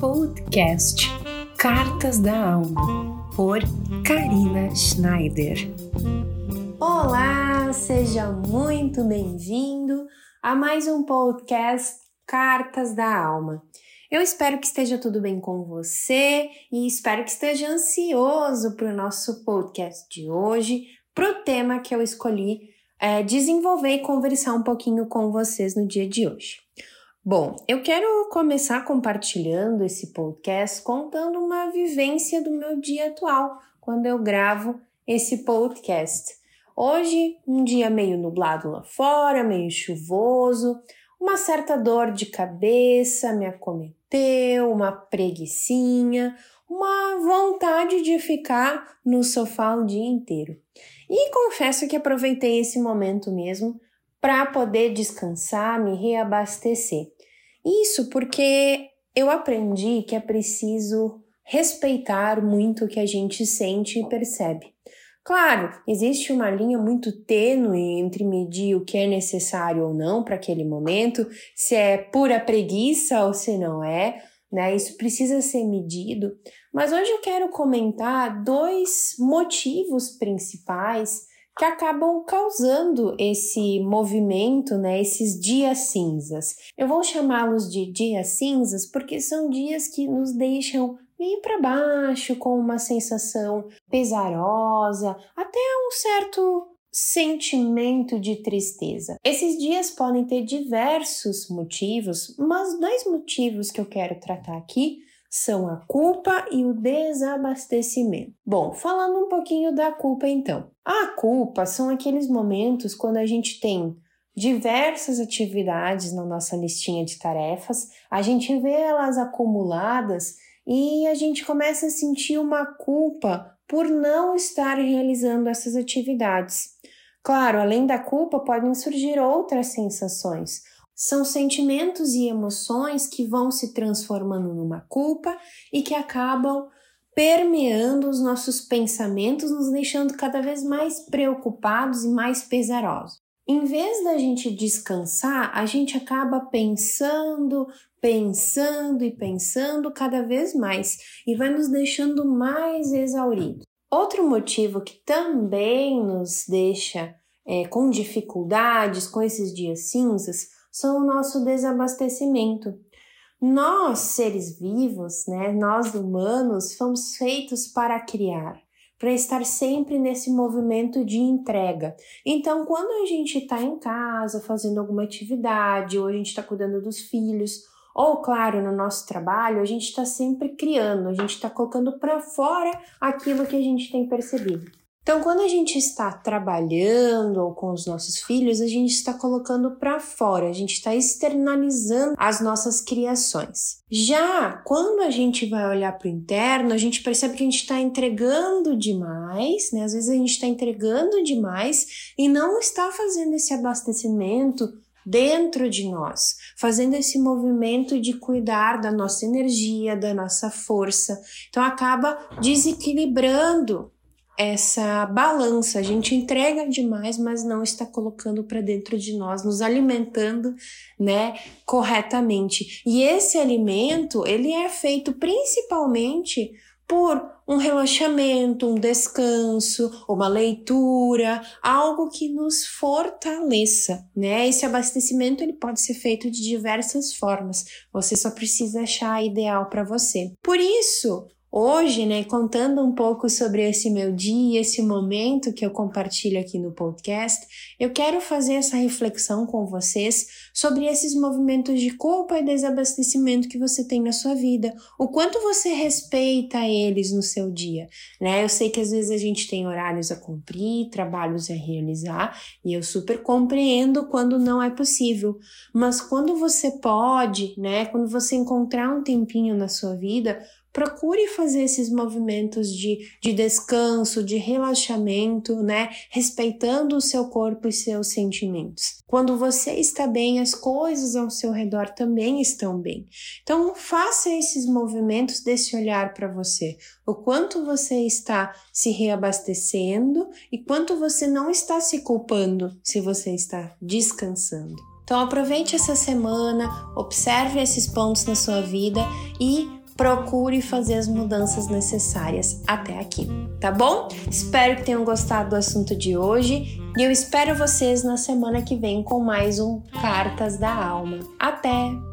Podcast Cartas da Alma, por Karina Schneider. Olá, seja muito bem-vindo a mais um podcast Cartas da Alma. Eu espero que esteja tudo bem com você e espero que esteja ansioso para o nosso podcast de hoje, para o tema que eu escolhi é, desenvolver e conversar um pouquinho com vocês no dia de hoje. Bom, eu quero começar compartilhando esse podcast contando uma vivência do meu dia atual, quando eu gravo esse podcast. Hoje, um dia meio nublado lá fora, meio chuvoso, uma certa dor de cabeça me acometeu, uma preguiçinha, uma vontade de ficar no sofá o dia inteiro. E confesso que aproveitei esse momento mesmo para poder descansar, me reabastecer. Isso porque eu aprendi que é preciso respeitar muito o que a gente sente e percebe. Claro, existe uma linha muito tênue entre medir o que é necessário ou não para aquele momento, se é pura preguiça ou se não é, né? Isso precisa ser medido. Mas hoje eu quero comentar dois motivos principais que acabam causando esse movimento, né, esses dias cinzas. Eu vou chamá-los de dias cinzas porque são dias que nos deixam meio para baixo, com uma sensação pesarosa, até um certo sentimento de tristeza. Esses dias podem ter diversos motivos, mas dois motivos que eu quero tratar aqui são a culpa e o desabastecimento. Bom, falando um pouquinho da culpa então. A culpa são aqueles momentos quando a gente tem diversas atividades na nossa listinha de tarefas, a gente vê elas acumuladas e a gente começa a sentir uma culpa por não estar realizando essas atividades. Claro, além da culpa, podem surgir outras sensações, são sentimentos e emoções que vão se transformando numa culpa e que acabam permeando os nossos pensamentos, nos deixando cada vez mais preocupados e mais pesarosos. Em vez da gente descansar, a gente acaba pensando, pensando e pensando cada vez mais e vai nos deixando mais exauridos. Outro motivo que também nos deixa é, com dificuldades, com esses dias cinzas, são o nosso desabastecimento. Nós, seres vivos, né, nós humanos, fomos feitos para criar, para estar sempre nesse movimento de entrega. Então, quando a gente está em casa fazendo alguma atividade, ou a gente está cuidando dos filhos, ou, claro, no nosso trabalho, a gente está sempre criando, a gente está colocando para fora aquilo que a gente tem percebido. Então, quando a gente está trabalhando ou com os nossos filhos, a gente está colocando para fora, a gente está externalizando as nossas criações. Já quando a gente vai olhar para o interno, a gente percebe que a gente está entregando demais, né? Às vezes a gente está entregando demais e não está fazendo esse abastecimento dentro de nós, fazendo esse movimento de cuidar da nossa energia, da nossa força. Então acaba desequilibrando essa balança. A gente entrega demais, mas não está colocando para dentro de nós, nos alimentando, né, corretamente. E esse alimento, ele é feito principalmente por um relaxamento, um descanso, uma leitura, algo que nos fortaleça, né? Esse abastecimento ele pode ser feito de diversas formas. Você só precisa achar a ideal para você. Por isso, Hoje, né, contando um pouco sobre esse meu dia, esse momento que eu compartilho aqui no podcast, eu quero fazer essa reflexão com vocês sobre esses movimentos de culpa e desabastecimento que você tem na sua vida, o quanto você respeita eles no seu dia, né? Eu sei que às vezes a gente tem horários a cumprir, trabalhos a realizar, e eu super compreendo quando não é possível, mas quando você pode, né, quando você encontrar um tempinho na sua vida, procure fazer esses movimentos de, de descanso, de relaxamento, né? Respeitando o seu corpo e seus sentimentos. Quando você está bem, as coisas ao seu redor também estão bem. Então, faça esses movimentos desse olhar para você. O quanto você está se reabastecendo e quanto você não está se culpando se você está descansando. Então, aproveite essa semana, observe esses pontos na sua vida e procure fazer as mudanças necessárias até aqui, tá bom? Espero que tenham gostado do assunto de hoje e eu espero vocês na semana que vem com mais um Cartas da Alma. Até!